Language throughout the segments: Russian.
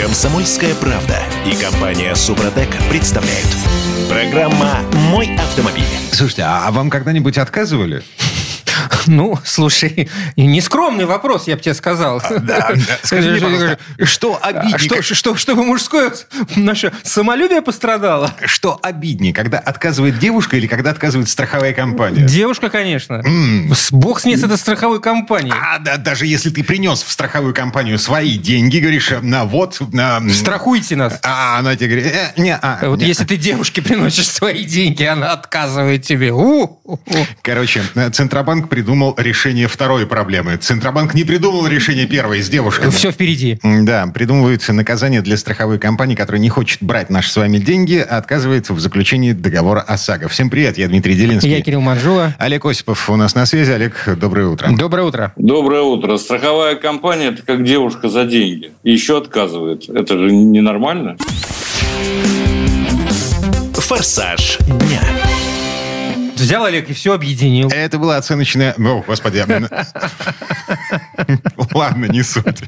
Комсомольская правда и компания Супротек представляют. Программа «Мой автомобиль». Слушайте, а вам когда-нибудь отказывали? Ну, слушай, нескромный вопрос, я бы тебе сказал. Да, да. Скажи мне, пожалуйста, что А обиднее? что, что, чтобы мужское наше самолюбие пострадало? Что обиднее, когда отказывает девушка или когда отказывает страховая компания? Девушка, конечно. С- Бог с ней с этой страховой компанией. А, да, даже если ты принес в страховую компанию свои деньги, говоришь, на вот, на... Страхуйте нас. А она тебе говорит, э, не, а, Вот не. если ты девушке приносишь свои деньги, она отказывает тебе. У, у, у. Короче, э, Центробанк придумал решение второй проблемы. Центробанк не придумал решение первой с девушками. Все впереди. Да, придумываются наказания для страховой компании, которая не хочет брать наши с вами деньги, а отказывается в заключении договора ОСАГО. Всем привет, я Дмитрий Делинский. Я Кирилл Манжула. Олег Осипов у нас на связи. Олег, доброе утро. Доброе утро. Доброе утро. Страховая компания – это как девушка за деньги. И еще отказывает. Это же ненормально. «Форсаж дня». Взял Олег и все объединил. Это была оценочная... О, господи. Ладно, не суть.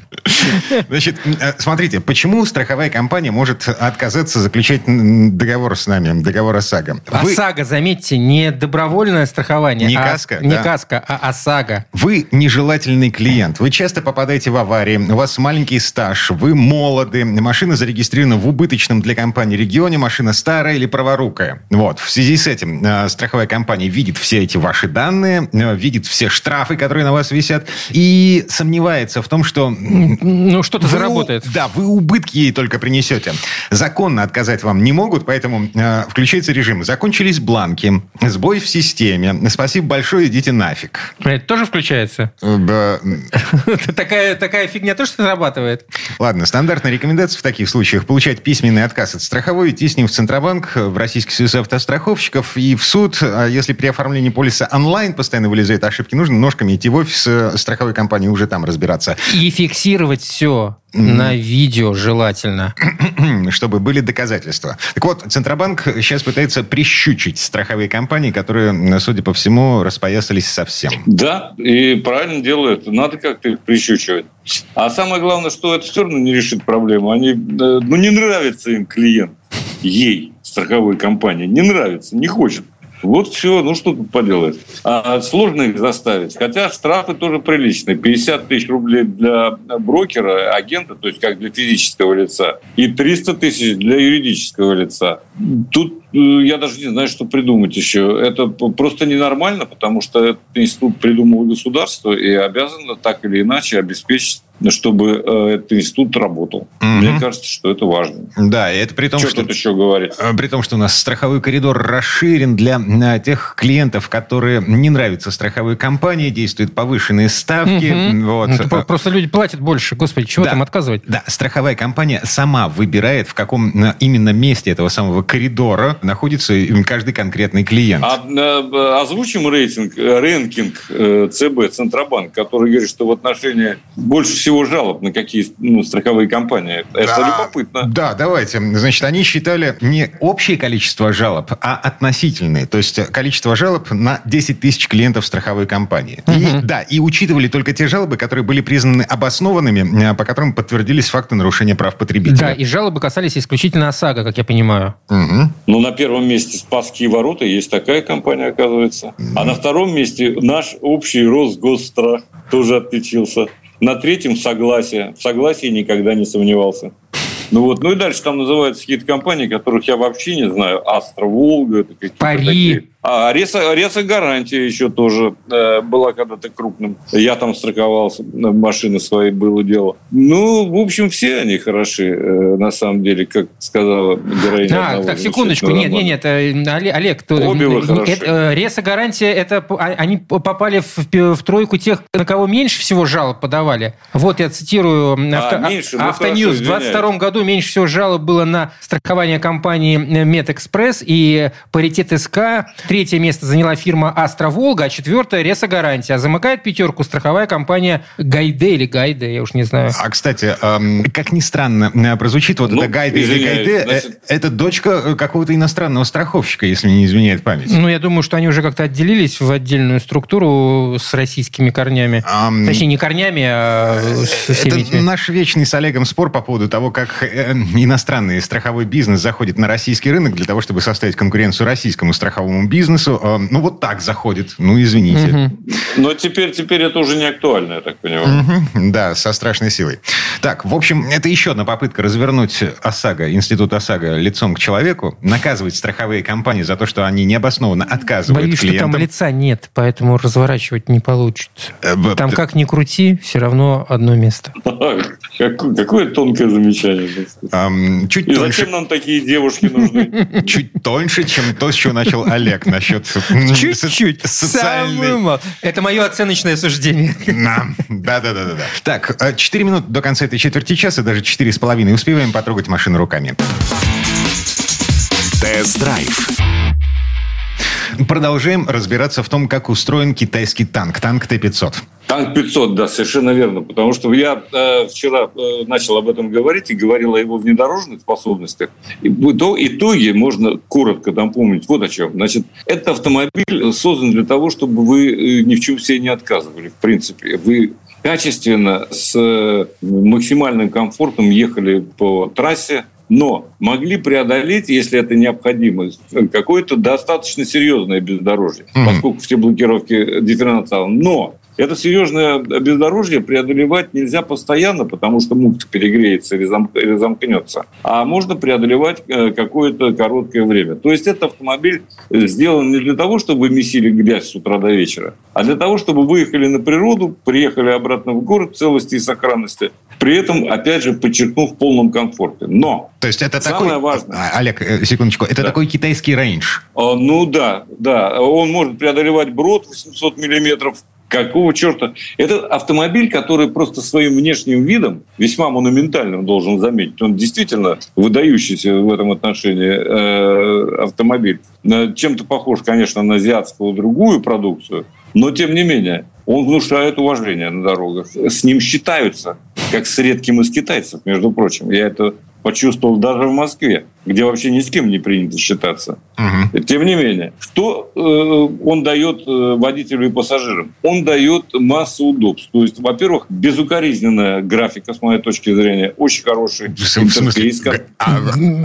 Значит, э, смотрите, почему страховая компания может отказаться заключать договор с нами, договор ОСАГО? Вы- ОСАГО, заметьте, не добровольное страхование. Не а- каска, Не да. каска, а ОСАГО. Вы нежелательный клиент. Вы часто попадаете в аварии, у вас маленький стаж, вы молоды, машина зарегистрирована в убыточном для компании регионе, машина старая или праворукая. Вот. В связи с этим э, страховая компания видит все эти ваши данные, э, видит все штрафы, которые на вас висят, и сомневается в том, что... Ну, что-то заработает. Да, вы убытки ей только принесете. Законно отказать вам не могут, поэтому э, включается режим. Закончились бланки, сбой в системе. Спасибо большое, идите нафиг. Это тоже включается? Э, да, такая, такая фигня тоже срабатывает? Ладно, стандартная рекомендация в таких случаях получать письменный отказ от страховой, идти с ним в Центробанк, в Российский союз автостраховщиков и в суд. Если при оформлении полиса онлайн постоянно вылезают ошибки, нужно ножками идти в офис э, страховой компании уже там разбираться, И фиксировать все на видео желательно. чтобы были доказательства. Так вот, Центробанк сейчас пытается прищучить страховые компании, которые, судя по всему, распоясались совсем. Да, и правильно делают. Надо как-то их прищучивать. А самое главное, что это все равно не решит проблему. Они, э, ну, не нравится им клиент. Ей, страховой компании. Не нравится, не хочет. Вот все, ну что тут поделаешь. А сложно их заставить. Хотя штрафы тоже приличные. 50 тысяч рублей для брокера, агента, то есть как для физического лица, и 300 тысяч для юридического лица. Тут э, я даже не знаю, что придумать еще. Это просто ненормально, потому что этот институт придумал государство и обязано так или иначе обеспечить чтобы э, этот институт работал. Мгм. Мне кажется, что это важно. Да, и это при том, что что... тут еще говорить? Э, При том, что у нас страховой коридор расширен для э, тех клиентов, которые не нравятся страховой компании, действуют повышенные ставки. Мгм. Вот. Ну, это Просто люди платят больше. Господи, чего Да. там отказывать? Да, страховая компания сама выбирает, в каком именно месте этого самого коридора находится каждый конкретный клиент. А, озвучим рейтинг, рэнкинг э, ЦБ, Центробанк, который говорит, что в отношении больше всего жалоб на какие ну, страховые компании. Это Да, любопытно. Да, давайте. Значит, они считали не общее количество жалоб, а относительные. То есть э, количество жалоб на 10 тысяч клиентов страховой компании. И, да, и учитывали только те жалобы, которые были признаны обоснованными, э, по которым подтвердились факты нарушения прав потребителя. Да, и жалобы касались исключительно ОСАГО, как я понимаю. Мгм. Ну, на первом месте Спасские ворота, есть такая компания, оказывается. А на втором месте наш общий Росгосстрах тоже отличился. На третьем согласие. В согласии никогда не сомневался. Ну вот, ну и дальше там называются какие-то компании, которых я вообще не знаю. Астра, Волга, это какие-то Пари. такие. А Реса, Реса Гарантия еще тоже э, была когда-то крупным. Я там страховался, машины свои было дело. Ну, в общем, все они хороши, э, на самом деле, как сказала героиня. Так, так, секундочку. Нет, романа. нет, нет. э, Олег, то- Обе вы хороши. э, РЕСО-Гарантия, это а- они попали в, в тройку тех, на кого меньше всего жалоб подавали. Вот я цитирую м, авто, А, меньше? Ну, Autonews. В 22 году меньше всего жалоб было на страхование компании Медэкспресс и паритет СК Третье место заняла фирма «Астро-Волга», а четвертое – «РЕСО-Гарантия». Замыкает пятерку страховая компания «Гайде» или «Гайде», я уж не знаю. А, кстати, эм, как ни странно э, прозвучит, вот Ну, это «Гайде» или «Гайде» э, значит- это дочка э, какого-то иностранного страховщика, если не изменяет память. Ну, я думаю, что они уже как-то отделились в отдельную структуру с российскими корнями. Ам, Точнее, не корнями, а со всеми Это этими. наш вечный с Олегом спор по поводу того, как иностранный страховой бизнес заходит на российский рынок для того, чтобы составить конкуренцию российскому страховому бизнесу. Э, Ну, вот так заходит. Ну, извините. Но теперь, теперь это уже не актуально, я так понимаю. Да, со страшной силой. Так, в общем, это еще одна попытка развернуть ОСАГО, институт ОСАГО лицом к человеку, наказывать страховые компании за то, что они необоснованно отказывают Боюсь, что там клиентам. лица нет, поэтому разворачивать не получится. Э, Там как ни крути, все равно одно место. Какое, какое тонкое замечание. ам, чуть И тоньше, зачем нам такие девушки нужны? чуть тоньше, чем то, с чего начал Олег насчет Чуть-чуть. социальной Это мое оценочное суждение. Да, да, да, да, да. Так, э, 4 минуты до конца этой четверти часа, даже четыре с половиной. Успеваем потрогать машину руками. Тест-драйв. Продолжаем разбираться в том, как устроен китайский танк. Танк Т-500. Танк 500, да, совершенно верно. Потому что я э, вчера э, начал об этом говорить и говорил о его внедорожных способностях. И в ито- итоге можно коротко напомнить вот о чем. Значит, этот автомобиль создан для того, чтобы вы э, ни в чем себе не отказывали. В принципе, вы качественно, с э, максимальным комфортом ехали по трассе, но могли преодолеть, если это необходимо, какое-то достаточно серьезное бездорожье, Мгм. поскольку все блокировки дифференциала. Но это серьезное бездорожье преодолевать нельзя постоянно, потому что муфта перегреется или, или замкнется. А можно преодолевать э, какое-то короткое время. То есть этот автомобиль э, сделан не для того, чтобы вы месили грязь с утра до вечера, а для того, чтобы выехали на природу, приехали обратно в город в целости и сохранности, при этом, опять же, подчеркнув в полном комфорте. Но То есть это Самое такой... важное. А, Олег, э, секундочку. Это Да. такой китайский рейндж. А, Ну да, да. Он может преодолевать брод 800 миллиметров. Какого черта? Это автомобиль, который просто своим внешним видом, весьма монументальным, должен заметить, он действительно выдающийся в этом отношении э, автомобиль. Э, Чем-то похож, конечно, на азиатскую другую продукцию, но тем не менее он внушает уважение на дорогах. С ним считаются, как с редким из китайцев, между прочим. Я это почувствовал даже в Москве, где вообще ни с кем не принято считаться. Мгм. Тем не менее, что э, он дает э, водителю и пассажирам? Он дает массу удобств. То есть, во-первых, безукоризненная графика, с моей точки зрения, очень хороший В смысле? а,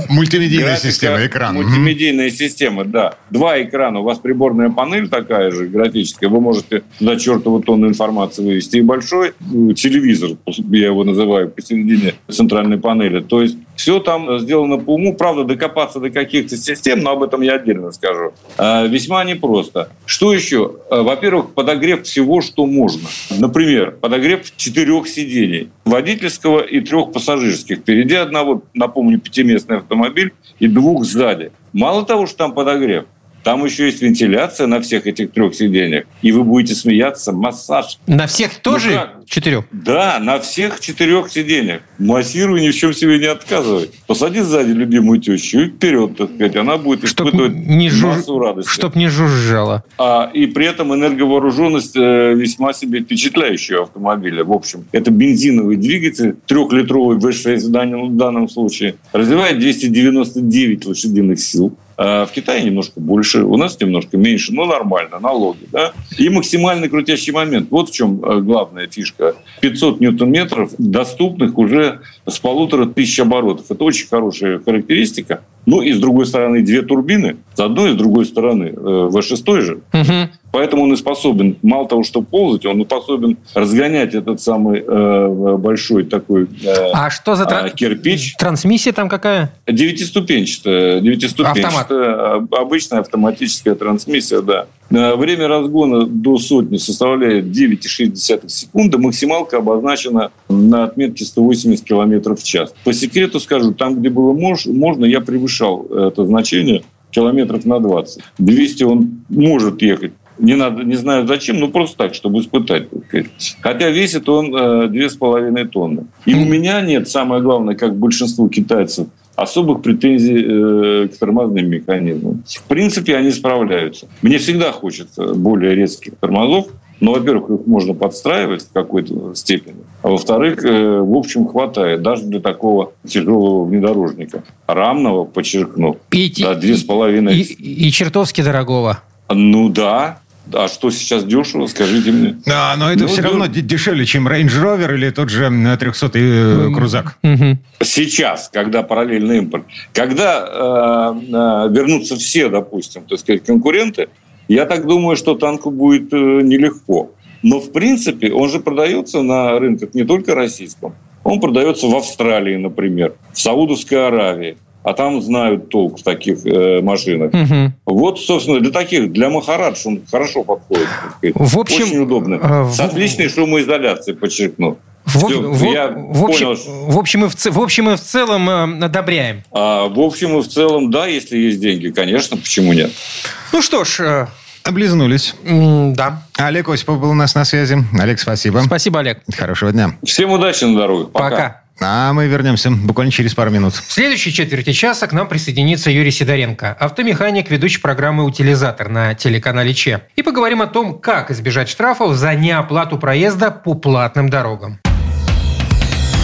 мультимедийная Графика, система, экран. Мультимедийная система, да. Два экрана. У вас приборная панель такая же, графическая. Вы можете туда чертову тонну информации вывести. И большой э, телевизор, я его называю, посередине центральной панели. То есть все там сделано по уму. Правда, докопаться до каких-то систем, но об этом я отдельно скажу. А, Весьма непросто. Что еще? А, Во-первых, подогрев всего, что можно. Например, подогрев четырех сидений. Водительского и трех пассажирских. Впереди одного, напомню, пятиместный автомобиль и двух сзади. Мало того, что там подогрев, там еще есть вентиляция на всех этих трех сиденьях. И вы будете смеяться, массаж. На всех тоже как? четырех? Да, на всех четырех сиденьях. Массируй, ни в чем себе не отказывай. Посади сзади любимую тещу и вперед, так сказать. Она будет Чтоб испытывать не жуж- массу радости. Чтоб не жужжало. А, и при этом энерговооруженность э, весьма себе впечатляющая автомобиля. В общем, это бензиновый двигатель, трехлитровый V6 в данном, в данном случае, развивает 299 лошадиных сил. А в Китае немножко больше, у нас немножко меньше, но нормально, налоги. Да? И максимальный крутящий момент. Вот в чем э, главная фишка. 500 ньютон-метров, доступных уже с полутора тысяч оборотов. Это очень хорошая характеристика. Ну и с другой стороны две турбины, с одной и с другой стороны э, V6 же. Мгм. Поэтому он и способен, мало того, что ползать, он и способен разгонять этот самый э, большой такой э, А что за тран- А, кирпич? трансмиссия там какая? девятиступенчатая, девятиступенчатая а, обычная автоматическая трансмиссия, да. Э, Время разгона до сотни составляет 9,6 секунды. Максималка обозначена на отметке 180 км в час. По секрету скажу, там, где было мож- можно, я превышал это значение километров на 20. 200 он может ехать. Не надо, не знаю зачем, но просто так, чтобы испытать. так сказать. Хотя весит он э, две с половиной тонны. И у меня нет, самое главное, как большинство китайцев, особых претензий э, к тормозным механизмам. В принципе, они справляются. Мне всегда хочется более резких тормозов, но, во-первых, их можно подстраивать в какой-то степени, а во-вторых, э, в общем, хватает даже для такого тяжелого внедорожника. Рамного, подчеркну, И, да, две с половиной. и, и чертовски дорогого. Ну да, а что сейчас дешево, скажите мне. Да, но это Ну, все равно д- дешевле, чем Range Rover или тот же 300-й крузак. Мгм. Сейчас, когда параллельный импорт, когда э, э, вернутся все, допустим, так сказать, конкуренты, я так думаю, что танку будет э, нелегко. Но, в принципе, он же продается на рынках не только российском. Он продается в Австралии, например, в Саудовской Аравии. А там знают толк в таких э, машинах. Мгм. Вот, собственно, для таких, для Махарадж он хорошо подходит. В общем, Очень удобно. э, в- С отличной шумоизоляцией, подчеркну. В, Всё, в- я в общем, понял. в, общем и в, в общем и в целом э, одобряем. А, в общем и в целом, да, если есть деньги, конечно, почему нет? Ну что ж, э, Облизнулись. м, да. Олег Осипов был у нас на связи. Олег, спасибо. Спасибо, Олег. Хорошего дня. Всем удачи на дороге. Пока. Пока. А мы вернемся буквально через пару минут. В следующей четверти часа к нам присоединится Юрий Сидоренко, автомеханик, ведущий программы «Утилизатор» на телеканале ЧЕ. И поговорим о том, как избежать штрафов за неоплату проезда по платным дорогам.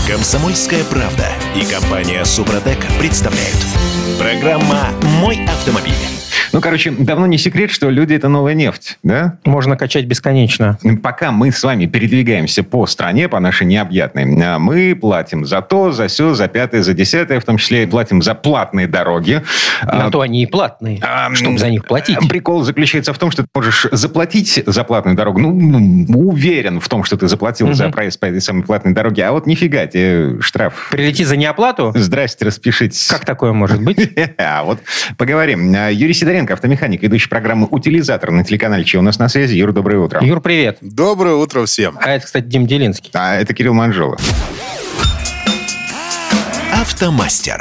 Комсомольская правда и компания Супротек представляют. Программа «Мой автомобиль». Ну, короче, давно не секрет, что люди – это новая нефть, да? Можно качать бесконечно. Пока мы с вами передвигаемся по стране, по нашей необъятной, а, мы платим за то, за все, за пятое, за десятое, в том числе и платим за платные дороги. На А, то они и платные, а, чтобы за них платить. э, Прикол заключается в том, что ты можешь заплатить за платную дорогу. Ну, м, уверен в том, что ты заплатил за Мгм. проезд по этой самой платной дороге. А вот нифига тебе штраф. Прилетит за неоплату? Здрасте, распишитесь. Как такое может быть? А вот поговорим. А, Юрий Сидоренко, автомеханик, ведущий программы «Утилизатор» на телеканале «Че у нас на связи». Юр, доброе утро. Юр, привет. Доброе утро всем. А это, кстати, Дим Делинский. А это Кирилл Манжола. Автомастер.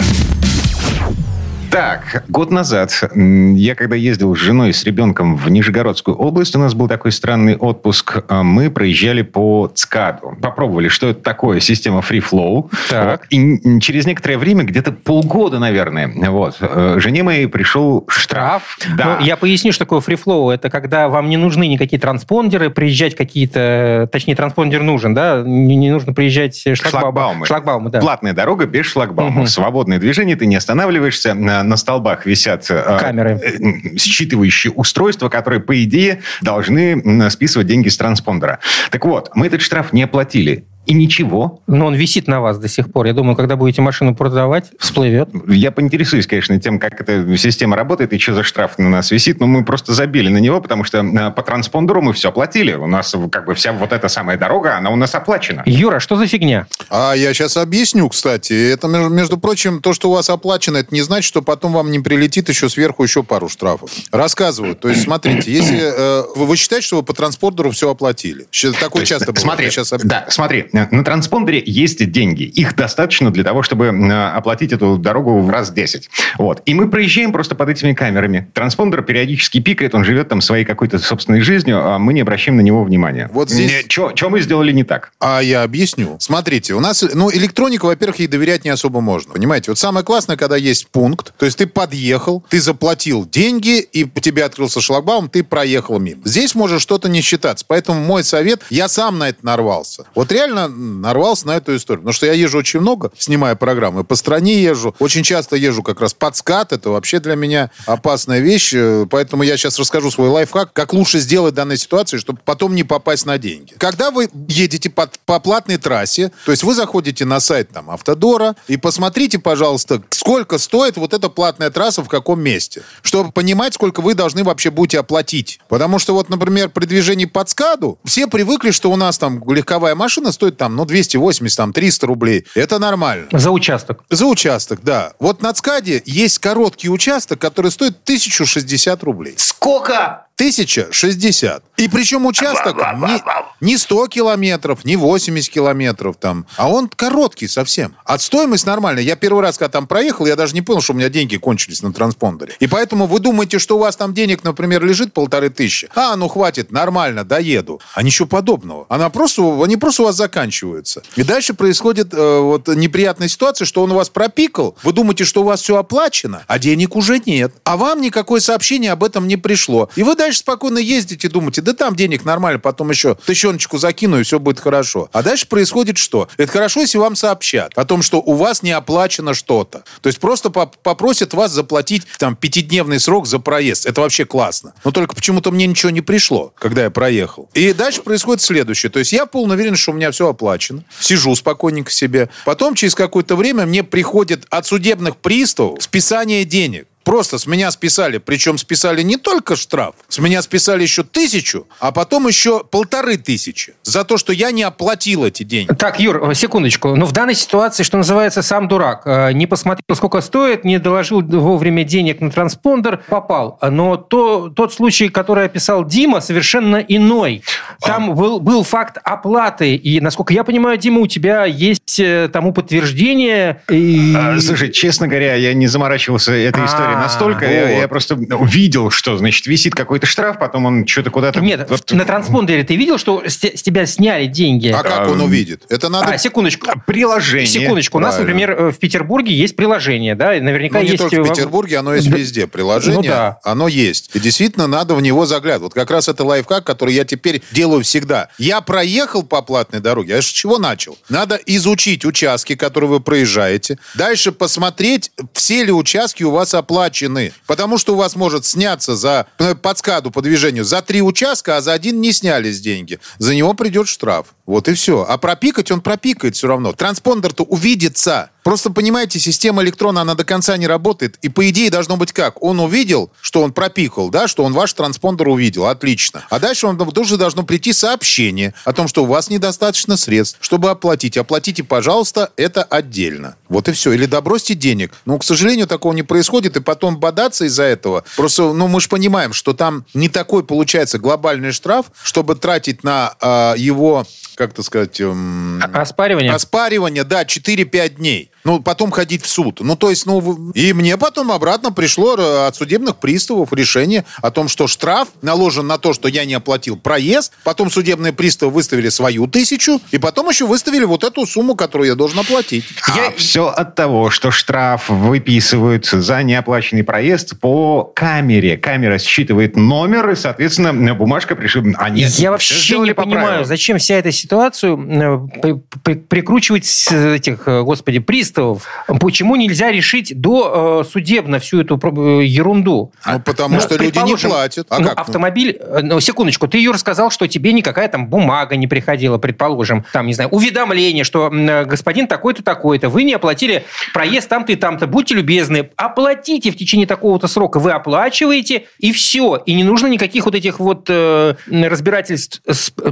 Так, год назад я когда ездил с женой и с ребенком в Нижегородскую область, у нас был такой странный отпуск. а Мы проезжали по ЦКАДу. Попробовали, что это такое, система Free Flow. Так. И через некоторое время, где-то полгода, наверное, вот, э, жене моей пришел штраф. Да. Ну, я поясню, что такое фрифлоу. Это когда вам не нужны никакие транспондеры, приезжать какие-то... Точнее, транспондер нужен, да? Не, не нужно приезжать шлагбаумы. Шлагбаумы. Шлагбаумы, да. Платная дорога без шлагбаумов. Мгм. Свободное движение, ты не останавливаешься. На, столбах висят э, Камеры. э, считывающие устройства, которые, по идее, должны списывать деньги с транспондера. Так вот, мы этот штраф не оплатили. И ничего. Но он висит на вас до сих пор. Я думаю, когда будете машину продавать, всплывет. Я поинтересуюсь, конечно, тем, как эта система работает и что за штраф на нас висит, но мы просто забили на него, потому что э, по транспондеру мы все оплатили. У нас как бы вся вот эта самая дорога, она у нас оплачена. Юра, что за фигня? А я сейчас объясню, кстати. Это, между, прочим, то, что у вас оплачено, это не значит, что потом вам не прилетит еще сверху еще пару штрафов. Рассказываю. То есть, смотрите, если э, вы, вы считаете, что вы по транспортеру все оплатили. Такое есть, часто бывает. Смотри, об- да, смотри, на транспондере есть деньги. Их достаточно для того, чтобы э, оплатить эту дорогу в раз 10. Вот. И мы проезжаем просто под этими камерами. Транспондер периодически пикает, он живет там своей какой-то собственной жизнью, а мы не обращаем на него внимания. Вот здесь- Что мы сделали не так? А я объясню. Смотрите, у нас, ну, электроника, во-первых, ей доверять не особо можно. Понимаете, вот самое классное, когда есть пункт, то есть ты подъехал, ты заплатил деньги, и тебе открылся шлагбаум, ты проехал мимо. Здесь может что-то не считаться. Поэтому мой совет, я сам на это нарвался. Вот реально нарвался на эту историю. Потому что я езжу очень много, снимая программы, по стране езжу. Очень часто езжу как раз под скат. Это вообще для меня опасная вещь. Э, Поэтому я сейчас расскажу свой лайфхак, как лучше сделать в данной ситуации, чтобы потом не попасть на деньги. Когда вы едете под, по платной трассе, то есть вы заходите на сайт там Автодора и посмотрите, пожалуйста, сколько стоит вот эта платная трасса в каком месте, чтобы понимать, сколько вы должны вообще будете оплатить. Потому что вот, например, при движении под скаду все привыкли, что у нас там легковая машина стоит там, ну, 280, там, 300 рублей. Это нормально. За участок. За участок, да. Вот на ЦКАДе есть короткий участок, который стоит 1060 рублей. Сколько? Тысяча 60. И причем участок не, не 100 километров, не 80 километров там, а он короткий совсем. От стоимость нормальная. Я первый раз, когда там проехал, я даже не понял, что у меня деньги кончились на транспондере. И поэтому вы думаете, что у вас там денег, например, лежит полторы тысячи. А, ну хватит, нормально, доеду. А ничего подобного. Она просто, они просто у вас заканчиваются. И дальше происходит э, вот неприятная ситуация, что он у вас пропикал. Вы думаете, что у вас все оплачено, а денег уже нет. А вам никакое сообщение об этом не пришло. И вы дальше спокойно ездите, думаете, да там денег нормально, потом еще тыщеночку закину, и все будет хорошо. А дальше происходит что? Это хорошо, если вам сообщат о том, что у вас не оплачено что-то. То есть просто попросят вас заплатить там пятидневный срок за проезд. Это вообще классно. Но только почему-то мне ничего не пришло, когда я проехал. И дальше происходит следующее. То есть я полно уверен, что у меня все оплачено. Сижу спокойненько себе. Потом через какое-то время мне приходит от судебных приставов списание денег. Просто с меня списали, причем списали не только штраф, с меня списали еще тысячу, а потом еще полторы тысячи за то, что я не оплатил эти деньги. Так, Юр, секундочку. Но ну, в данной ситуации, что называется, сам дурак. Э, не посмотрел, сколько стоит, не доложил вовремя денег на транспондер, попал. Но то, тот случай, который описал Дима, совершенно иной. Там а. был, был факт оплаты. И, насколько я понимаю, Дима, у тебя есть э, тому подтверждение. И... А, слушай, честно говоря, я не заморачивался этой историей история настолько. Я, я просто увидел, что, значит, висит какой-то штраф, потом он что-то куда-то... Нет, вот... на транспондере ты видел, что с, с тебя сняли деньги? А как он увидит? Это надо... А, секундочку. Приложение. Секундочку. У нас, например, э, в Петербурге есть приложение, да, наверняка ну, не есть... только в Петербурге, оно есть везде. Приложение, ну, да. оно есть. И действительно надо в него заглядывать. Вот как раз это лайфхак, который я теперь делаю всегда. Я проехал по платной дороге, я с чего начал? Надо изучить участки, которые вы проезжаете. Дальше посмотреть, все ли участки у вас оплачены. Потому что у вас может сняться за ну, подскаду по движению за три участка, а за один не снялись деньги. За него придет штраф. Вот и все. А пропикать он пропикает все равно. Транспондер-то увидится. Просто, понимаете, система электрона, она до конца не работает. И по идее должно быть как? Он увидел, что он пропикал, да, что он ваш транспондер увидел. Отлично. А дальше вам тоже должно прийти сообщение о том, что у вас недостаточно средств, чтобы оплатить. Оплатите, пожалуйста, это отдельно. Вот и все. Или добросьте денег. Но, к сожалению, такого не происходит. И потом бодаться из-за этого. Просто, ну, мы же понимаем, что там не такой получается глобальный штраф, чтобы тратить на э, его как-то сказать... Эм, оспаривание? Оспаривание, да, 4-5 дней ну, потом ходить в суд. Ну, то есть, ну, и мне потом обратно пришло э, от судебных приставов решение о том, что штраф наложен на то, что я не оплатил проезд, потом судебные приставы выставили свою тысячу, и потом еще выставили вот эту сумму, которую я должен оплатить. Я... А все от того, что штраф выписывают за неоплаченный проезд по камере. Камера считывает номер, и, соответственно, бумажка пришла. Они я вообще не понимаю, зачем вся эта ситуацию э, прикручивать этих, э, господи, приставов приставов. Почему нельзя решить до э, судебно всю эту э, ерунду? Ну, потому ну, что люди не платят. А ну, как? Автомобиль... Э, ну, секундочку, ты, Юр, сказал, что тебе никакая там бумага не приходила, предположим, там, не знаю, уведомление, что господин такой-то, такой-то, вы не оплатили проезд там-то и там-то, будьте любезны, оплатите в течение такого-то срока, вы оплачиваете, и все. И не нужно никаких вот этих вот э, разбирательств.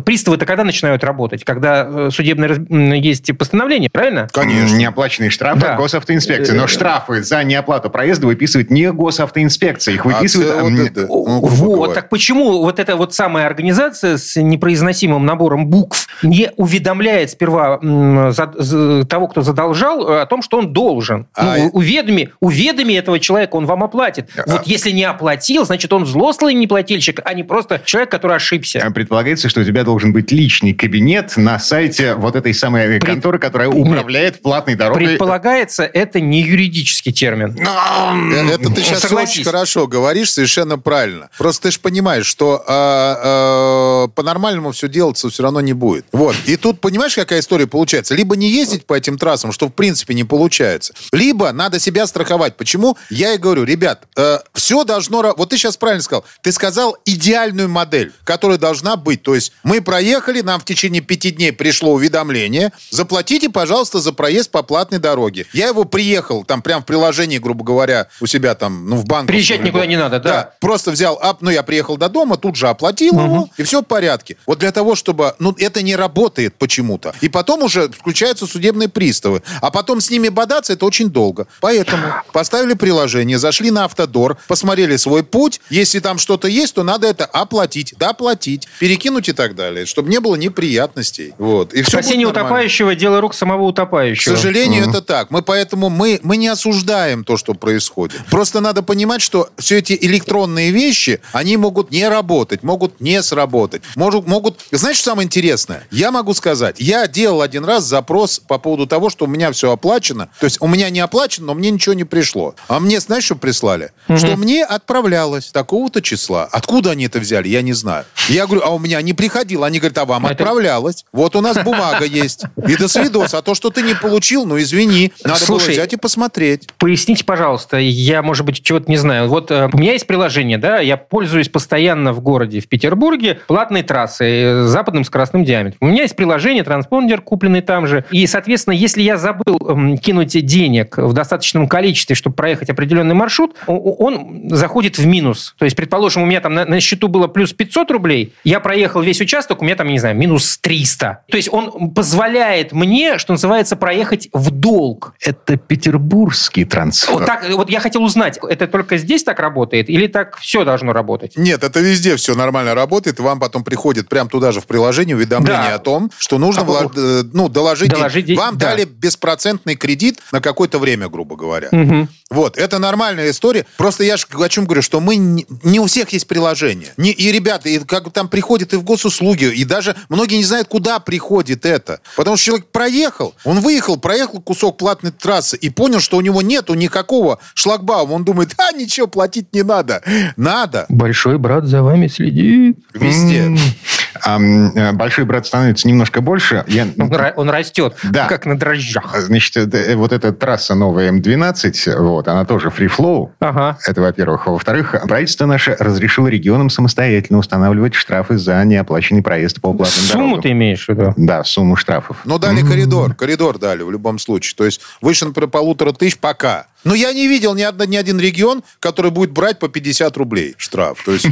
Приставы-то когда начинают работать? Когда э, судебное есть постановление, правильно? Конечно. Неоплаченные штрафы да. госавтоинспекции. Но э, штрафы за неоплату проезда выписывает не госавтоинспекция. Их выписывает... А, вот, это, ну, вот, так почему вот эта вот самая организация с непроизносимым набором букв не уведомляет сперва за, за, того, кто задолжал, о том, что он должен? А ну, уведоми, уведоми этого человека, он вам оплатит. А... Вот если не оплатил, значит, он взрослый неплательщик, а не просто человек, который ошибся. А предполагается, что у тебя должен быть личный кабинет на сайте вот этой самой конторы, которая управляет Нет. платной дорогой предполагается, это не юридический термин. Э, это ты сейчас Согласись. очень хорошо говоришь, совершенно правильно. Просто ты же понимаешь, что э, э, по-нормальному все делаться все равно не будет. Вот. И тут, понимаешь, какая история получается? Либо не ездить по этим трассам, что в принципе не получается. Либо надо себя страховать. Почему? Я и говорю, ребят, э, все должно... Вот ты сейчас правильно сказал. Ты сказал идеальную модель, которая должна быть. То есть мы проехали, нам в течение пяти дней пришло уведомление. Заплатите, пожалуйста, за проезд по платной дороге дороги. Я его приехал, там прям в приложении, грубо говоря, у себя там, ну, в банк. Приезжать никуда не надо, да. Просто взял, ап, ну, я приехал до дома, тут же оплатил его, и все в порядке. Вот для того, чтобы, ну, это не работает почему-то. И потом уже включаются судебные приставы. А потом с ними бодаться, это очень долго. Поэтому поставили приложение, зашли на Автодор, посмотрели свой путь. Если там что-то есть, то надо это оплатить, доплатить, перекинуть и так далее, чтобы не было неприятностей. Вот. И все Спасение утопающего – дело рук самого К утопающего. сожалению, это так. Мы поэтому мы, мы не осуждаем то, что происходит. Просто надо понимать, что все эти электронные вещи, они могут не работать, могут не сработать. Могут, могут... Знаешь, что самое интересное? Я могу сказать, я делал один раз запрос по поводу того, что у меня все оплачено. То есть у меня не оплачено, но мне ничего не пришло. А мне, знаешь, что прислали? Что мне отправлялось такого-то числа. Откуда они это взяли, я не знаю. Я говорю, а у меня не приходило. Они говорят, а вам Это- отправлялось. Вот у нас бумага есть. И до свидос. А то, что ты не получил, ну извини. Надо было Слушай, взять и посмотреть. Поясните, пожалуйста, я, может быть, чего-то не знаю. Вот э, у меня есть приложение, да, я пользуюсь постоянно в городе, в Петербурге, платной трассой э, с западным скоростным диаметром. У меня есть приложение, транспондер, купленный там же. И, соответственно, если я забыл эм, кинуть денег в достаточном количестве, чтобы проехать определенный маршрут, он заходит в минус. То есть, предположим, у меня там на, на счету было плюс 500 рублей, я проехал весь участок, у меня там, не знаю, минус 300. То есть, он позволяет мне, что называется, проехать в долг. Это петербургский трансфер. Вот так, вот я хотел узнать, это только здесь так работает или так все должно работать? Нет, это везде все нормально работает. Вам потом приходит прям туда же в приложении уведомление Да. о том, что нужно А, вла- э, ну, доложить. Доложить Вам да. дали беспроцентный кредит на какое-то время, грубо говоря. Мгм. Вот, это нормальная история. Просто я же о чем говорю, что мы не, не у всех есть приложение. Не, и ребята, и как там приходят и в госуслуги, и даже многие не знают, куда приходит это. Потому что человек проехал, он выехал, проехал кусок платной трассы и понял, что у него нету никакого шлагбаума. Он думает, а, ничего, платить не надо. Надо. Большой брат за вами следит. Везде. А, э, Большой брат становится немножко больше. Я, Он, ра- он растет, Да. как на дрожжах. Значит, э, э, вот эта трасса новая М12, вот, она тоже free flow. Ага. Это, во-первых. Во-вторых, правительство наше разрешило регионам самостоятельно устанавливать штрафы за неоплаченный проезд по платным Сумму дорогам. ты имеешь в виду? Да, сумму штрафов. Но дали коридор. Коридор дали в любом случае. То есть выше, например, полутора тысяч пока. Но я не видел ни, одна, ни один регион, который будет брать по 50 рублей штраф. То есть,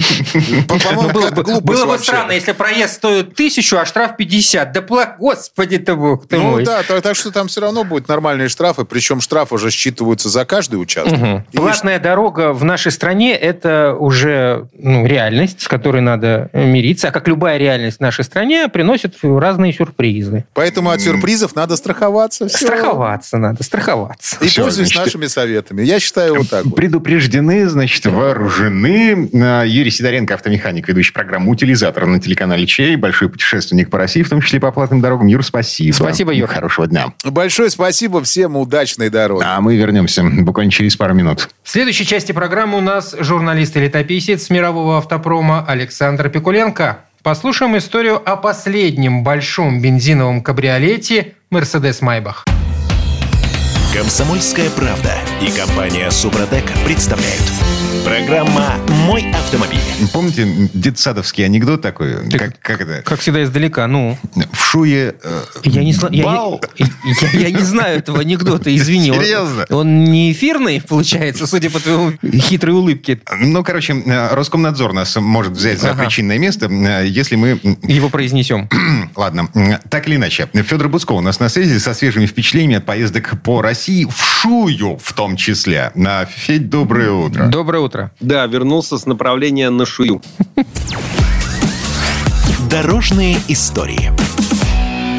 по- по-моему, было бы, глупость было бы странно, если проезд стоит тысячу, а штраф 50. Да. Господи ты бог ты Ну да, так, что там все равно будут нормальные штрафы, причем штрафы уже считываются за каждый участок. Платная дорога в нашей стране – это уже ну, реальность, с которой надо мириться. А как любая реальность в нашей стране, приносит разные сюрпризы. Поэтому от сюрпризов надо страховаться. Страховаться надо, страховаться. И пользуясь нашими советами. Я считаю вот так вот. Предупреждены, значит, вооружены. А, Юрий Сидоренко, автомеханик, ведущий программу «Утилизатор» на телеканале «Чей», большой путешественник по России, в том числе по платным дорогам. Юр, спасибо. Спасибо, Юр. Хорошего дня. Большое спасибо всем, удачной дороги. А мы вернемся буквально через пару минут. В следующей части программы у нас журналист и летописец мирового автопрома Александр Пикуленко. Послушаем историю о последнем большом бензиновом кабриолете «Мерседес Майбах». Комсомольская правда и компания Супротек представляют. Программа «Мой автомобиль». Помните детсадовский анекдот такой? Ты- Как, как это? Как всегда издалека, ну... В шуе э, Я не, зна- я, бал. не, я- я не знаю этого анекдота, извини. Он- Серьезно? Он, не эфирный, получается, судя по твоему хитрой улыбке. Ну, короче, э, Роскомнадзор нас может взять за Ага. причинное место, э, если мы... м, Его произнесем. Ладно, так или иначе. Федор Буцко у нас на связи со свежими впечатлениями от поездок по России, в Шую в том числе. На Федь, доброе утро. Доброе утро. Да, вернулся с направления на Шую. Дорожные истории.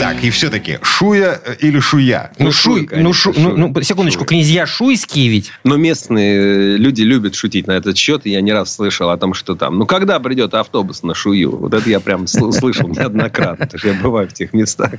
Так, и все-таки, Шуя э, или Шуя? Ну, Ну, Шуй, Шуй, конечно, ну, Шу- ну, ну, секундочку, Шуй. князья шуйские ведь. Но местные люди любят шутить на этот счет, и я не раз слышал о том, что там, ну, когда придет автобус на Шую? Вот это я прям сл- слышал неоднократно, потому что я бываю в тех местах.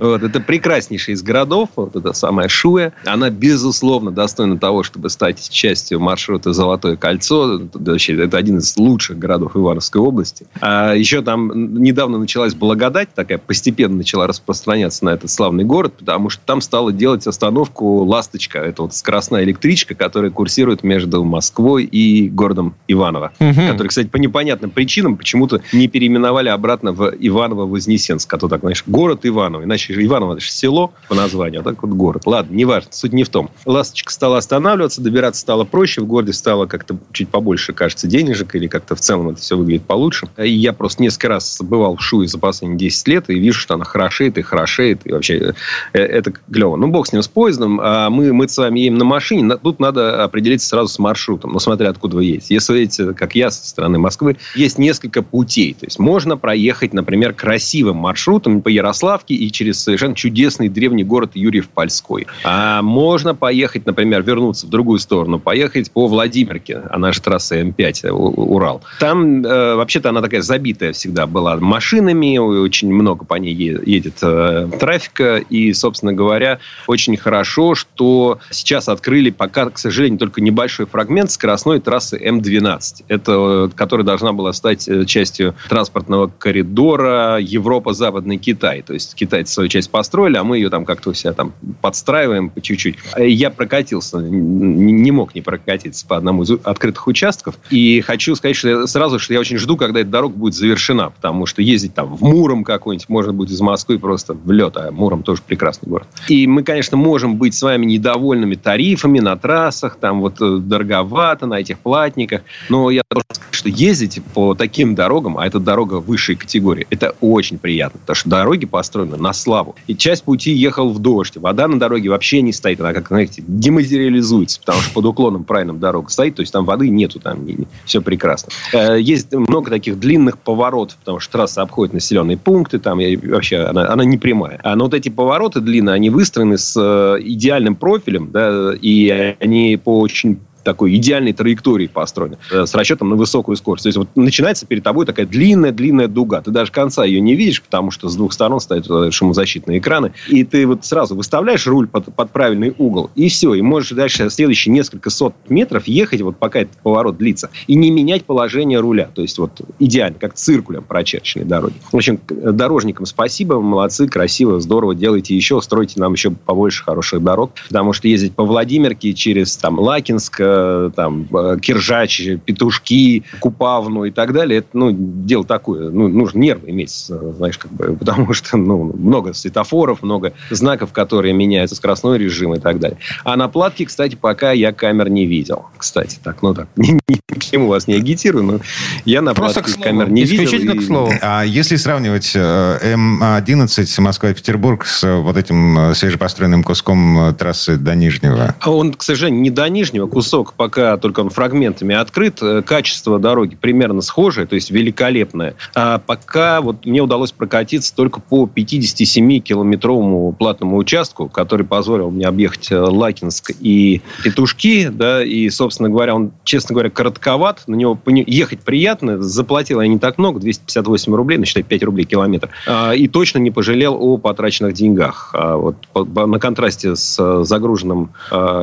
Вот, это прекраснейший из городов, вот эта самая Шуя. Она, безусловно, достойна того, чтобы стать частью маршрута «Золотое кольцо». Это вообще- Это один из лучших городов Ивановской области. А еще там недавно началась благодать, такая постепенно начала распространяться на этот славный город, потому что там стала делать остановку «Ласточка». Это вот скоростная электричка, которая курсирует между Москвой и городом Иваново. Угу. Который, кстати, по непонятным причинам почему-то не переименовали обратно в Иваново-Вознесенск. А то так, знаешь, город Иваново. Иначе Иваново это же село по названию, а так вот город. Ладно, не важно, суть не в том. «Ласточка» стала останавливаться, добираться стало проще, в городе стало как-то чуть побольше, кажется, денежек, или как-то в целом это все выглядит получше. И я просто несколько раз бывал в Шуе за последние 10 лет и вижу, что она хорошеет и хорошеет, и вообще э, это клево. Ну, бог с ним, с поездом. А мы, мы с вами едем на машине, тут надо определиться сразу с маршрутом, ну, смотря откуда вы едете. Если вы едете, как я, со стороны Москвы, есть несколько путей. То есть, можно проехать, например, красивым маршрутом по Ярославке и через совершенно чудесный древний город Юрьев-Польской. А можно поехать, например, вернуться в другую сторону, поехать по Владимирке, она же трасса М5, Урал. Там, э, вообще-то, она такая забитая всегда была машинами, очень много по ней едет э, трафика, и, собственно говоря, очень хорошо, что сейчас открыли пока, к сожалению, только небольшой фрагмент скоростной трассы М12, это, которая должна была стать э, частью транспортного коридора Европа-Западный Китай. То есть китайцы свою часть построили, а мы ее там как-то у себя там подстраиваем по чуть-чуть. Я прокатился, не мог не прокатиться по одному из открытых участков. И хочу сказать что я, сразу, что я очень жду, когда эта дорога будет завершена, потому что ездить там в Муром какой-нибудь можно будет из Москвы просто в лед, а Муром тоже прекрасный город. И мы, конечно, можем быть с вами недовольными тарифами на трассах, там вот э, дороговато на этих платниках, но я должен сказать, что ездить по таким дорогам, а это дорога высшей категории, это очень приятно, потому что дороги построены на славу. И часть пути ехал в дождь, вода на дороге вообще не стоит, она как, знаете, дематериализуется, потому что под уклоном правильно дорога стоит, то есть там воды нету, там все прекрасно. Э, есть много таких длинных поворотов, потому что трасса обходит населенные пункты, там вообще она, она не прямая. А, но вот эти повороты длинные, они выстроены с э, идеальным профилем, да, и они по очень такой идеальной траектории построены, э, с расчетом на высокую скорость. То есть, вот начинается перед тобой такая длинная-длинная дуга. Ты даже конца ее не видишь, потому что с двух сторон стоят э, шумозащитные экраны. И ты вот сразу выставляешь руль под, под правильный угол, и все. И можешь дальше следующие несколько сот метров ехать, вот пока этот поворот длится, и не менять положение руля. То есть, вот идеально, как циркулем прочерченной дороги. В общем, дорожникам спасибо, молодцы, красиво, здорово, делайте еще, стройте нам еще побольше хороших дорог, потому что ездить по Владимирке через там Лакинск, Э, там, э, Киржач, Петушки, Купавну и так далее, это, ну, дело такое. Ну, нужно нервы иметь, э, знаешь, как бы, потому что, ну, много светофоров, много знаков, которые меняются, скоростной режим и так далее. А на платке, кстати, пока я камер не видел. Кстати, так, ну, так, ни, ни к чему вас не агитирую, но я на Просто платке камер не видел. Исключительно и... к слову. А если сравнивать М11 Москва-Петербург с вот этим свежепостроенным куском трассы до Нижнего? Он, к сожалению, не до Нижнего, кусок кусок пока только он фрагментами открыт. Э, качество дороги примерно схожее, то есть великолепное. А пока вот мне удалось прокатиться только по 57-километровому платному участку, который позволил мне объехать э, Лакинск и Петушки. Да, и, собственно говоря, он, честно говоря, коротковат. На него ехать приятно. Заплатил я не так много, 258 рублей, ну, считай, 5 рублей километр. А, и точно не пожалел о потраченных деньгах. А вот на контрасте с э, загруженным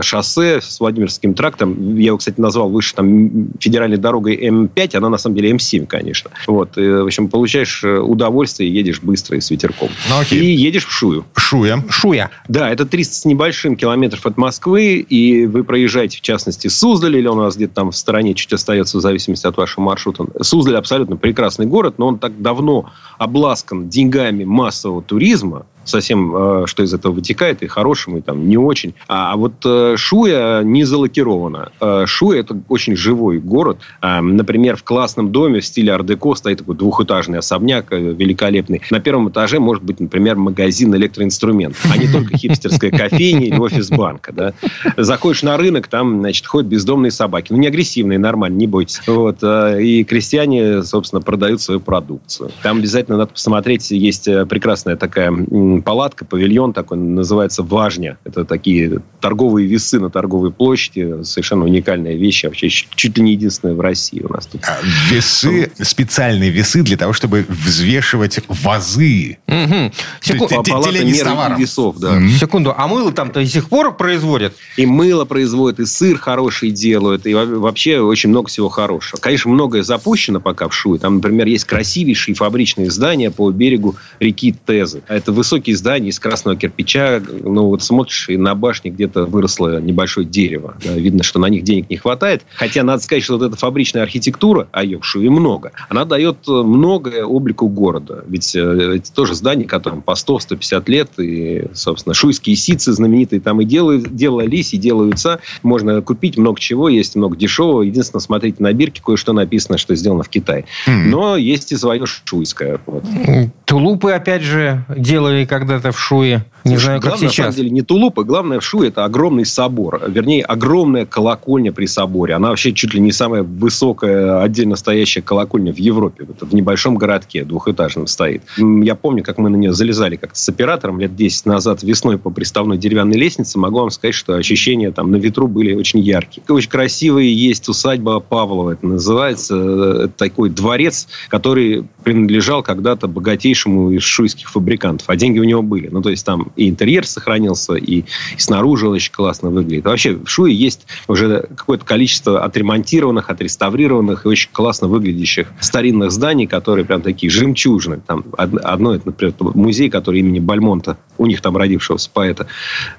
шоссе, с Владимирским трактом, я его, кстати, назвал выше там федеральной дорогой М5, она на самом деле М7, конечно. Вот, и, в общем, получаешь э, удовольствие, едешь быстро и с ветерком. Ну, окей. И едешь в Шую. Шуя. Шуя. Да, это 300 с небольшим километров от Москвы, и вы проезжаете, в частности, Суздаль, или он у вас где-то там в стороне чуть остается, в зависимости от вашего маршрута. Суздаль абсолютно прекрасный город, но он так давно обласкан деньгами массового туризма, совсем, э, что из этого вытекает, и хорошим, и там не очень. А, а вот э, Шуя не залакирована. Э, Шуя – это очень живой город. Например, в классном доме в стиле ар-деко стоит такой двухэтажный особняк великолепный. На первом этаже может быть, например, магазин электроинструментов, а не только хипстерская кофейня или офис банка. Да? Заходишь на рынок, там, значит, ходят бездомные собаки. Ну, не агрессивные, нормально, не бойтесь. Вот. И крестьяне, собственно, продают свою продукцию. Там обязательно надо посмотреть, есть прекрасная такая палатка, павильон такой, называется «Важня». Это такие торговые весы на торговой площади. Совершенно уникальная вещь. Вообще чуть ли не единственная в России у нас тут. А, весы, специальные весы для того, чтобы взвешивать вазы. Угу. Секунду. Палата весов, да. Угу. Секунду. А мыло там-то до сих пор производят? И мыло производят, и сыр хороший делают, и вообще очень много всего хорошего. Конечно, многое запущено пока в Шуе. Там, например, есть красивейшие фабричные здания по берегу реки Тезы. Это высокие высокие здания из красного кирпича. Ну, вот смотришь, и на башне где-то выросло небольшое дерево. Да, видно, что на них денег не хватает. Хотя, надо сказать, что вот эта фабричная архитектура, а ее Шуе много, она дает многое облику города. Ведь э, это тоже здания, которым по 100-150 лет. И, собственно, шуйские сицы знаменитые там и делают, делались, и делаются. Можно купить много чего, есть много дешевого. Единственное, смотрите на бирке, кое-что написано, что сделано в Китае. Mm. Но есть и свое шуйское. Вот. Тулупы, опять же, делали когда-то в Шуе. Не Слушай, знаю, как главное, сейчас. На самом деле, не тулупы. Главное в Шуе это огромный собор. Вернее, огромная колокольня при соборе. Она вообще чуть ли не самая высокая, отдельно стоящая колокольня в Европе. Это в небольшом городке двухэтажном стоит. Я помню, как мы на нее залезали как-то с оператором лет 10 назад весной по приставной деревянной лестнице. Могу вам сказать, что ощущения там на ветру были очень яркие. Очень красивые есть усадьба Павлова, это называется. Это такой дворец, который принадлежал когда-то богатейшему из шуйских фабрикантов. А деньги у него были. Ну, то есть там и интерьер сохранился, и, и снаружи очень классно выглядит. Вообще в Шуе есть уже какое-то количество отремонтированных, отреставрированных и очень классно выглядящих старинных зданий, которые прям такие жемчужные. Там одно, это, например, музей, который имени Бальмонта, у них там родившегося поэта,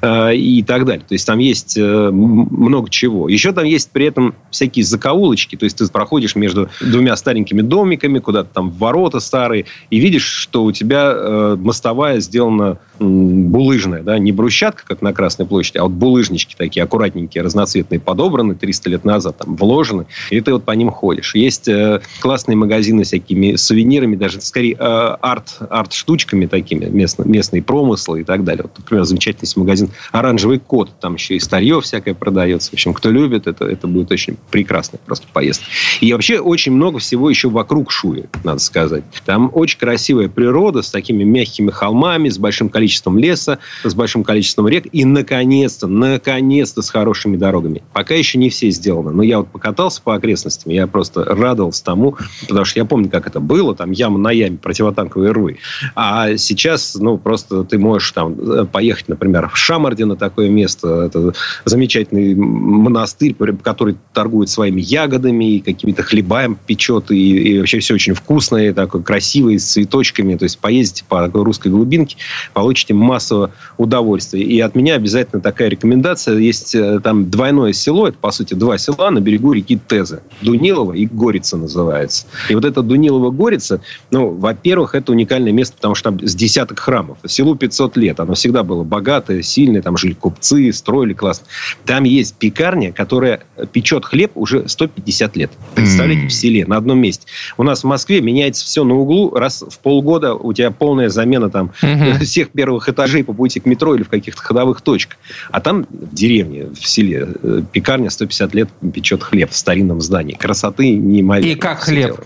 э, и так далее. То есть там есть э, много чего. Еще там есть при этом всякие закоулочки, то есть ты проходишь между двумя старенькими домиками, куда-то там ворота старые, и видишь, что у тебя э, мостовая сделана булыжная, да, не брусчатка, как на Красной площади, а вот булыжнички такие аккуратненькие, разноцветные, подобраны 300 лет назад, там, вложены, и ты вот по ним ходишь. Есть э, классные магазины всякими сувенирами, даже скорее э, арт, арт-штучками такими, местно, местные промыслы и так далее. Вот, например, замечательный магазин «Оранжевый кот», там еще и старье всякое продается. В общем, кто любит, это, это будет очень прекрасная просто поездка. И вообще очень много всего еще вокруг Шуи, надо сказать. Там очень красивая природа с такими мягкими холмами, с большим количеством леса, с большим количеством рек и, наконец-то, наконец-то с хорошими дорогами. Пока еще не все сделаны. Но я вот покатался по окрестностям, я просто радовался тому, потому что я помню, как это было, там яма на яме, противотанковые рвы. А сейчас, ну, просто ты можешь там э, поехать, например, в Шамарде на такое место. Это замечательный монастырь, который торгует своими ягодами и какими-то хлебами печет, и, и вообще все очень вкусное, такое красивое, с цветочками. То есть поездите по такой русской глубинке, получите массу удовольствия. И от меня обязательно такая рекомендация. Есть э, там двойное село, это, по сути, два села на берегу реки Тезы. Дунилово и Горица называется. И вот это Дунилово-Горица, ну, во-первых, это уникальное место, потому что там с десяток храмов. Селу 500 лет. Оно всегда было богатое, сильное. Там жили купцы, строили классно. Там есть пекарня, которая печет хлеб уже 150 лет. Представляете, mm. в селе, на одном месте. У нас в Москве меняется все на углу. Раз в полгода у тебя полная замена там mm-hmm. всех первых этажей по пути к метро или в каких-то ходовых точках. А там в деревне, в селе, э, пекарня 150 лет печет хлеб в старинном здании. Красоты неимоверной. И как хлеб?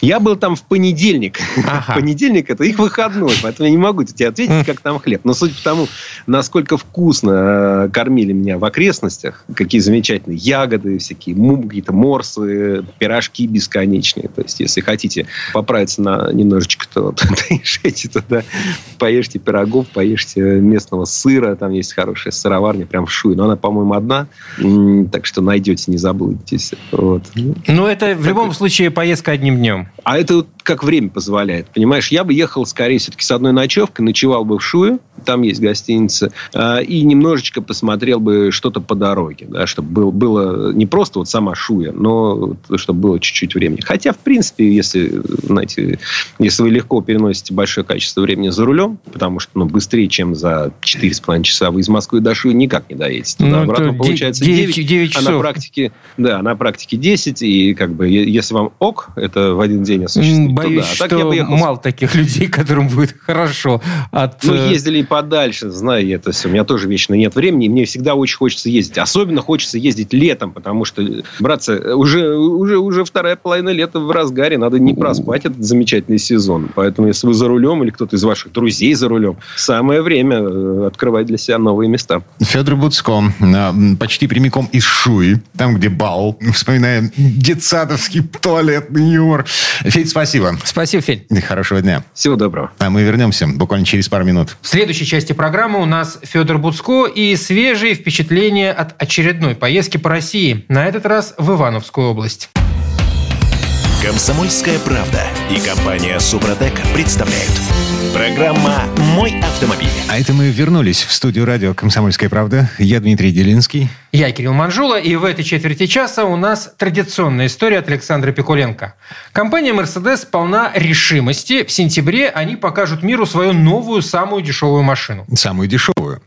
Я был там в понедельник. Ага. понедельник это их выходной, поэтому я не могу тебе ответить, как там хлеб. Но судя по тому, насколько вкусно э, кормили меня в окрестностях, какие замечательные ягоды, всякие какие-то морсы, пирожки бесконечные. То есть, если хотите поправиться на немножечко, то доезжайте туда, поешьте пирогов, поешьте местного сыра. Там есть хорошая сыроварня прям в Шуе. Но она, по-моему, одна. Так что найдете, не забудьтесь. Вот. Ну, это в любом случае поездка одним днем. А это как время позволяет. Понимаешь, я бы ехал скорее все-таки с одной ночевкой, ночевал бы в Шуе, там есть гостиница, а, и немножечко посмотрел бы что-то по дороге, да, чтобы было, было не просто вот сама Шуя, но чтобы было чуть-чуть времени. Хотя, в принципе, если, знаете, если вы легко переносите большое количество времени за рулем, потому что ну, быстрее, чем за 4,5 часа вы из Москвы до Шуи никак не доедете. Туда ну, обратно получается 9, 9, 9 часов. А на практике, да, на практике 10, и как бы, если вам ок, это в один день осуществить, Боюсь, то да. А так что я поехал... мало таких людей, которым будет хорошо от... Ну, э, ездили подальше, знаю я это все. У меня тоже вечно нет времени, и мне всегда очень хочется ездить. Особенно хочется ездить летом, потому что, братцы, уже, уже, уже вторая половина лета в разгаре, надо не проспать этот замечательный сезон. Поэтому, если вы за рулем или кто-то из ваших друзей за рулем, самое время э, открывать для себя новые места. Федор Буцко, почти прямиком из Шуи, там, где бал. Вспоминаем детсадовский туалетный юмор. Федь, спасибо. Спасибо, Федь. Хорошего дня. Всего доброго. А мы вернемся буквально через пару минут. В следующей части программы у нас Федор Буцко и свежие впечатления от очередной поездки по России. На этот раз в Ивановскую область. Комсомольская правда и компания Супротек представляют. Программа «Мой автомобиль». А это мы вернулись в студию радио «Комсомольская правда». Я Дмитрий Делинский. Я Кирилл Манжула, и в этой четверти часа у нас традиционная история от Александра Пикуленко. Компания Mercedes полна решимости. В сентябре они покажут миру свою новую, самую дешевую машину. Самую дешевую.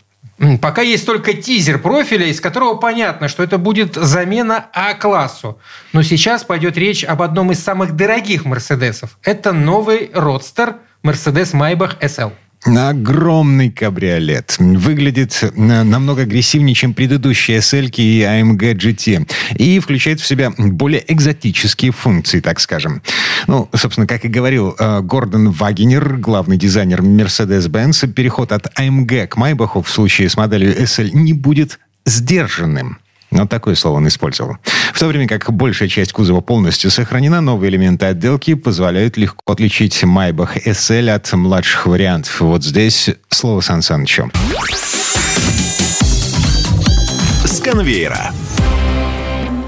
Пока есть только тизер профиля, из которого понятно, что это будет замена А-классу. Но сейчас пойдет речь об одном из самых дорогих Мерседесов. Это новый родстер Mercedes Maybach SL. Огромный кабриолет. Выглядит э, намного агрессивнее, чем предыдущие SL и AMG GT. И включает в себя более экзотические функции, так скажем. Ну, собственно, как и говорил э, Гордон Вагенер, главный дизайнер Mercedes-Benz, переход от AMG к Майбаху в случае с моделью SL не будет сдержанным. Вот такое слово он использовал. В то время как большая часть кузова полностью сохранена, новые элементы отделки позволяют легко отличить Майбах SL от младших вариантов. Вот здесь слово Сан Санычу. С конвейера.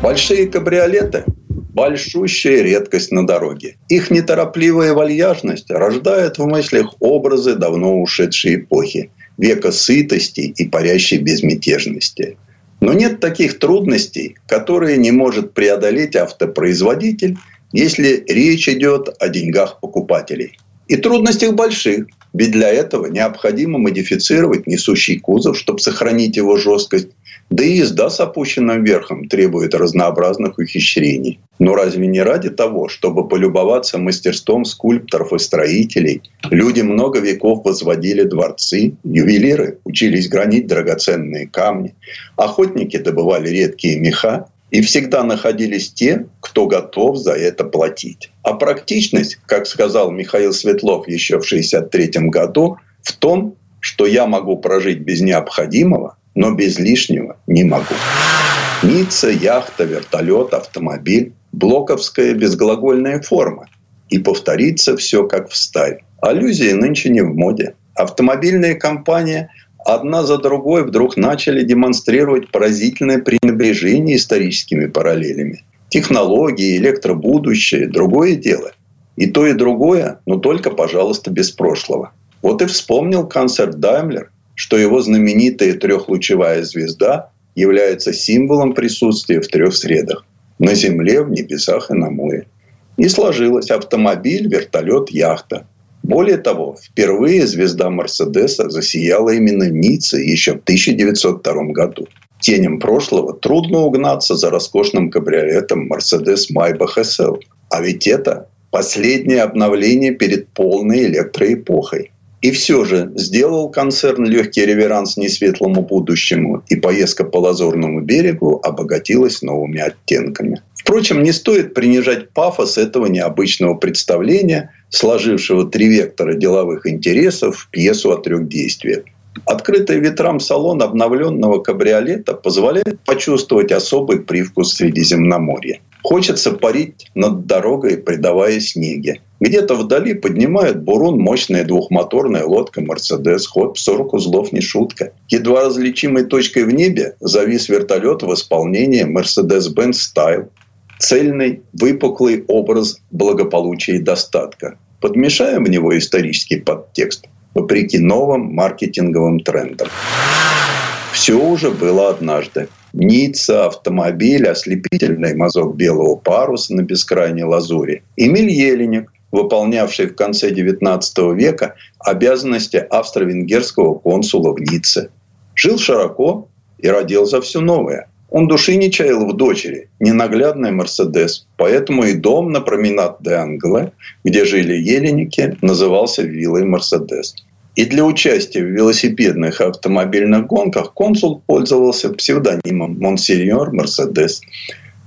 Большие кабриолеты – большущая редкость на дороге. Их неторопливая вальяжность рождает в мыслях образы давно ушедшей эпохи, века сытости и парящей безмятежности. Но нет таких трудностей, которые не может преодолеть автопроизводитель, если речь идет о деньгах покупателей. И трудностях больших, ведь для этого необходимо модифицировать несущий кузов, чтобы сохранить его жесткость, да и езда с опущенным верхом требует разнообразных ухищрений. Но разве не ради того, чтобы полюбоваться мастерством скульпторов и строителей, люди много веков возводили дворцы, ювелиры учились гранить драгоценные камни, охотники добывали редкие меха, и всегда находились те, кто готов за это платить. А практичность, как сказал Михаил Светлов еще в 1963 году, в том, что я могу прожить без необходимого, но без лишнего не могу. Ницца, яхта, вертолет, автомобиль, блоковская безглагольная форма. И повторится все как в старе. Аллюзии нынче не в моде. Автомобильные компании одна за другой вдруг начали демонстрировать поразительное пренебрежение историческими параллелями. Технологии, электробудущее – другое дело. И то, и другое, но только, пожалуйста, без прошлого. Вот и вспомнил концерт Даймлер, что его знаменитая трехлучевая звезда является символом присутствия в трех средах – на Земле, в небесах и на море. И сложилось автомобиль, вертолет, яхта. Более того, впервые звезда Мерседеса засияла именно Ницце еще в 1902 году. Теням прошлого трудно угнаться за роскошным кабриолетом Mercedes Maybach SL. А ведь это последнее обновление перед полной электроэпохой. И все же сделал концерн легкий реверанс несветлому будущему, и поездка по Лазурному берегу обогатилась новыми оттенками. Впрочем, не стоит принижать пафос этого необычного представления, сложившего три вектора деловых интересов в пьесу о трех действиях. Открытый ветрам салон обновленного кабриолета позволяет почувствовать особый привкус Средиземноморья. Хочется парить над дорогой, придавая снеге. Где-то вдали поднимает бурун мощная двухмоторная лодка «Мерседес». Ход в 40 узлов не шутка. Едва различимой точкой в небе завис вертолет в исполнении «Мерседес-Бенц Стайл». Цельный, выпуклый образ благополучия и достатка. Подмешаем в него исторический подтекст, вопреки новым маркетинговым трендам. Все уже было однажды. Ницца, автомобиль, ослепительный мазок белого паруса на бескрайней лазури. Эмиль Еленик, выполнявший в конце XIX века обязанности австро-венгерского консула в Ницце. Жил широко и родил за все новое. Он души не чаял в дочери, ненаглядный Мерседес. Поэтому и дом на променад де Англе, где жили еленики, назывался виллой Мерседес. И для участия в велосипедных автомобильных гонках консул пользовался псевдонимом Монсеньор Мерседес.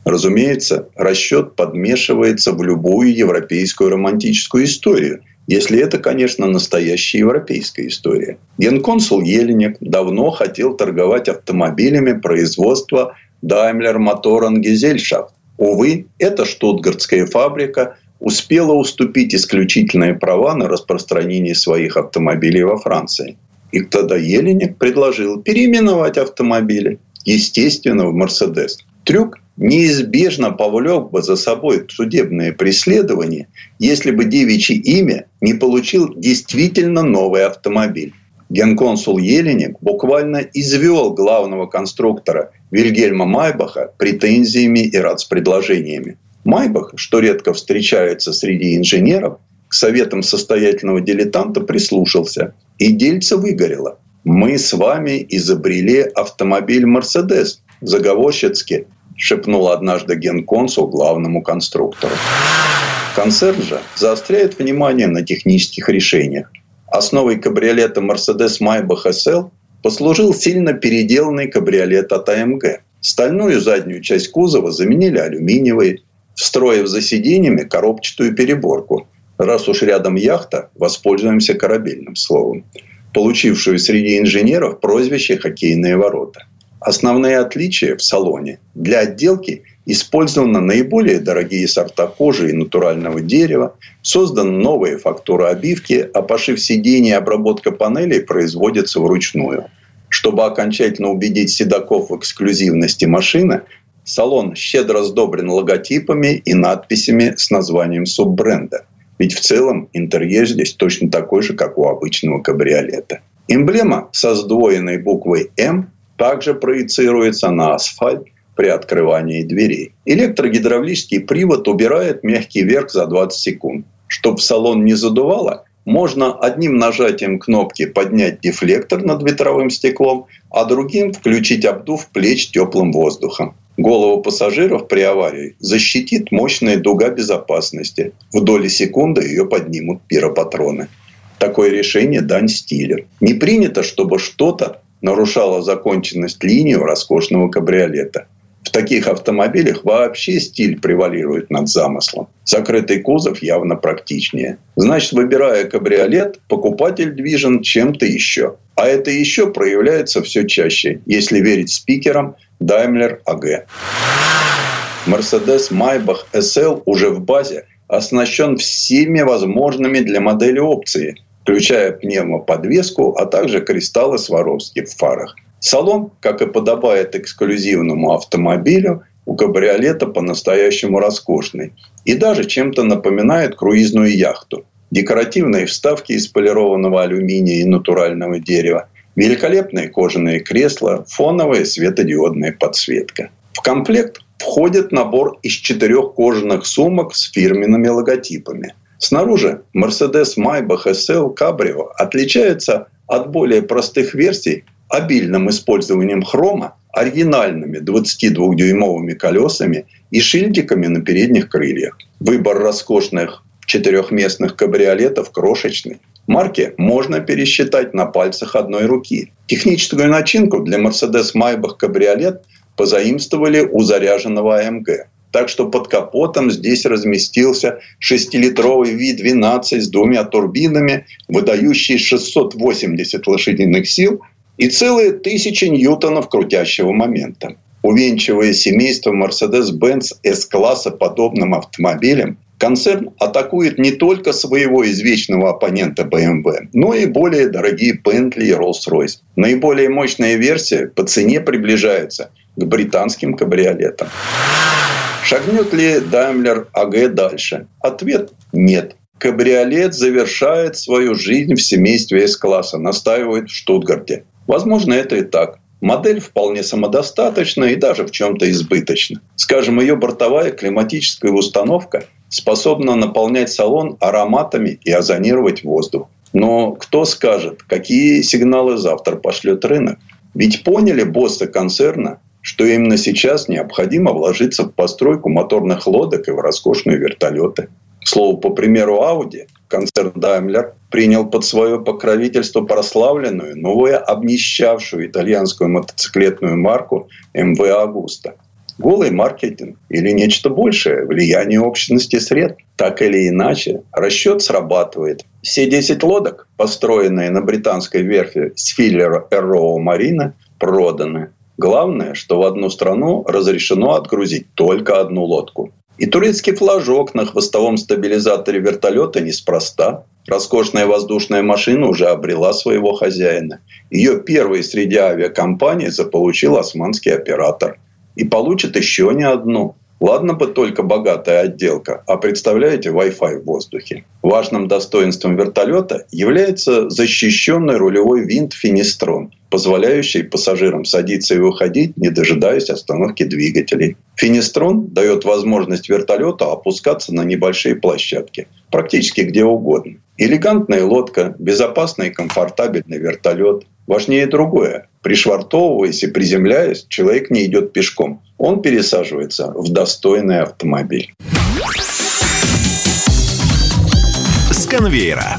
Разумеется, расчет подмешивается в любую европейскую романтическую историю, если это, конечно, настоящая европейская история. Генконсул Еленик давно хотел торговать автомобилями производства Daimler Motoren Gesellschaft. Увы, эта штутгартская фабрика – успела уступить исключительные права на распространение своих автомобилей во Франции. И тогда Еленик предложил переименовать автомобили, естественно, в «Мерседес». Трюк неизбежно повлек бы за собой судебное преследование, если бы девичье имя не получил действительно новый автомобиль. Генконсул Еленик буквально извел главного конструктора Вильгельма Майбаха претензиями и рацпредложениями. Майбах, что редко встречается среди инженеров, к советам состоятельного дилетанта прислушался. И дельце выгорело. «Мы с вами изобрели автомобиль «Мерседес», заговорщицки шепнул однажды генконсул главному конструктору. Концерн же заостряет внимание на технических решениях. Основой кабриолета Mercedes Maybach SL послужил сильно переделанный кабриолет от АМГ. Стальную заднюю часть кузова заменили алюминиевой, встроив за сиденьями коробчатую переборку. Раз уж рядом яхта, воспользуемся корабельным словом, получившую среди инженеров прозвище «хоккейные ворота». Основные отличия в салоне. Для отделки использованы наиболее дорогие сорта кожи и натурального дерева, созданы новые фактуры обивки, а пошив сидений и обработка панелей производится вручную. Чтобы окончательно убедить седаков в эксклюзивности машины, салон щедро сдобрен логотипами и надписями с названием суббренда. Ведь в целом интерьер здесь точно такой же, как у обычного кабриолета. Эмблема со сдвоенной буквой «М» также проецируется на асфальт при открывании дверей. Электрогидравлический привод убирает мягкий верх за 20 секунд. Чтобы салон не задувало, можно одним нажатием кнопки поднять дефлектор над ветровым стеклом, а другим включить обдув плеч теплым воздухом. Голову пассажиров при аварии защитит мощная дуга безопасности. В доли секунды ее поднимут пиропатроны. Такое решение дань стиля. Не принято, чтобы что-то нарушала законченность линии роскошного кабриолета. В таких автомобилях вообще стиль превалирует над замыслом. Закрытый кузов явно практичнее. Значит, выбирая кабриолет, покупатель движен чем-то еще. А это еще проявляется все чаще, если верить спикерам Daimler AG. Mercedes Maybach SL уже в базе оснащен всеми возможными для модели опции – включая пневмоподвеску, а также кристаллы Сваровски в фарах. Салон, как и подобает эксклюзивному автомобилю, у кабриолета по-настоящему роскошный и даже чем-то напоминает круизную яхту. Декоративные вставки из полированного алюминия и натурального дерева, великолепные кожаные кресла, фоновая светодиодная подсветка. В комплект входит набор из четырех кожаных сумок с фирменными логотипами – Снаружи Mercedes Maybach SL Cabrio отличается от более простых версий обильным использованием хрома, оригинальными 22-дюймовыми колесами и шильдиками на передних крыльях. Выбор роскошных четырехместных кабриолетов крошечный. Марки можно пересчитать на пальцах одной руки. Техническую начинку для Mercedes Maybach кабриолет позаимствовали у заряженного AMG. Так что под капотом здесь разместился 6-литровый V12 с двумя турбинами, выдающий 680 лошадиных сил и целые тысячи ньютонов крутящего момента. Увенчивая семейство Mercedes-Benz S-класса подобным автомобилем, концерн атакует не только своего извечного оппонента BMW, но и более дорогие Bentley и Rolls-Royce. Наиболее мощная версия по цене приближается к британским кабриолетам. Шагнет ли Даймлер АГ дальше? Ответ – нет. Кабриолет завершает свою жизнь в семействе С-класса, настаивает в Штутгарте. Возможно, это и так. Модель вполне самодостаточна и даже в чем-то избыточна. Скажем, ее бортовая климатическая установка способна наполнять салон ароматами и озонировать воздух. Но кто скажет, какие сигналы завтра пошлет рынок? Ведь поняли боссы концерна, что именно сейчас необходимо вложиться в постройку моторных лодок и в роскошные вертолеты. К слову, по примеру Audi, концерн Daimler принял под свое покровительство прославленную, новую обнищавшую итальянскую мотоциклетную марку MV Agusta. Голый маркетинг или нечто большее, влияние общности сред. Так или иначе, расчет срабатывает. Все 10 лодок, построенные на британской верфи Сфиллер Эрроу Марина, проданы. Главное, что в одну страну разрешено отгрузить только одну лодку. И турецкий флажок на хвостовом стабилизаторе вертолета неспроста. Роскошная воздушная машина уже обрела своего хозяина. Ее первый среди авиакомпаний заполучил османский оператор. и получит еще не одну. Ладно бы только богатая отделка, а представляете Wi-Fi в воздухе. Важным достоинством вертолета является защищенный рулевой винт «Финистрон», позволяющий пассажирам садиться и выходить, не дожидаясь остановки двигателей. «Финистрон» дает возможность вертолету опускаться на небольшие площадки, практически где угодно. Элегантная лодка, безопасный и комфортабельный вертолет. Важнее другое. Пришвартовываясь и приземляясь, человек не идет пешком. Он пересаживается в достойный автомобиль. С конвейера.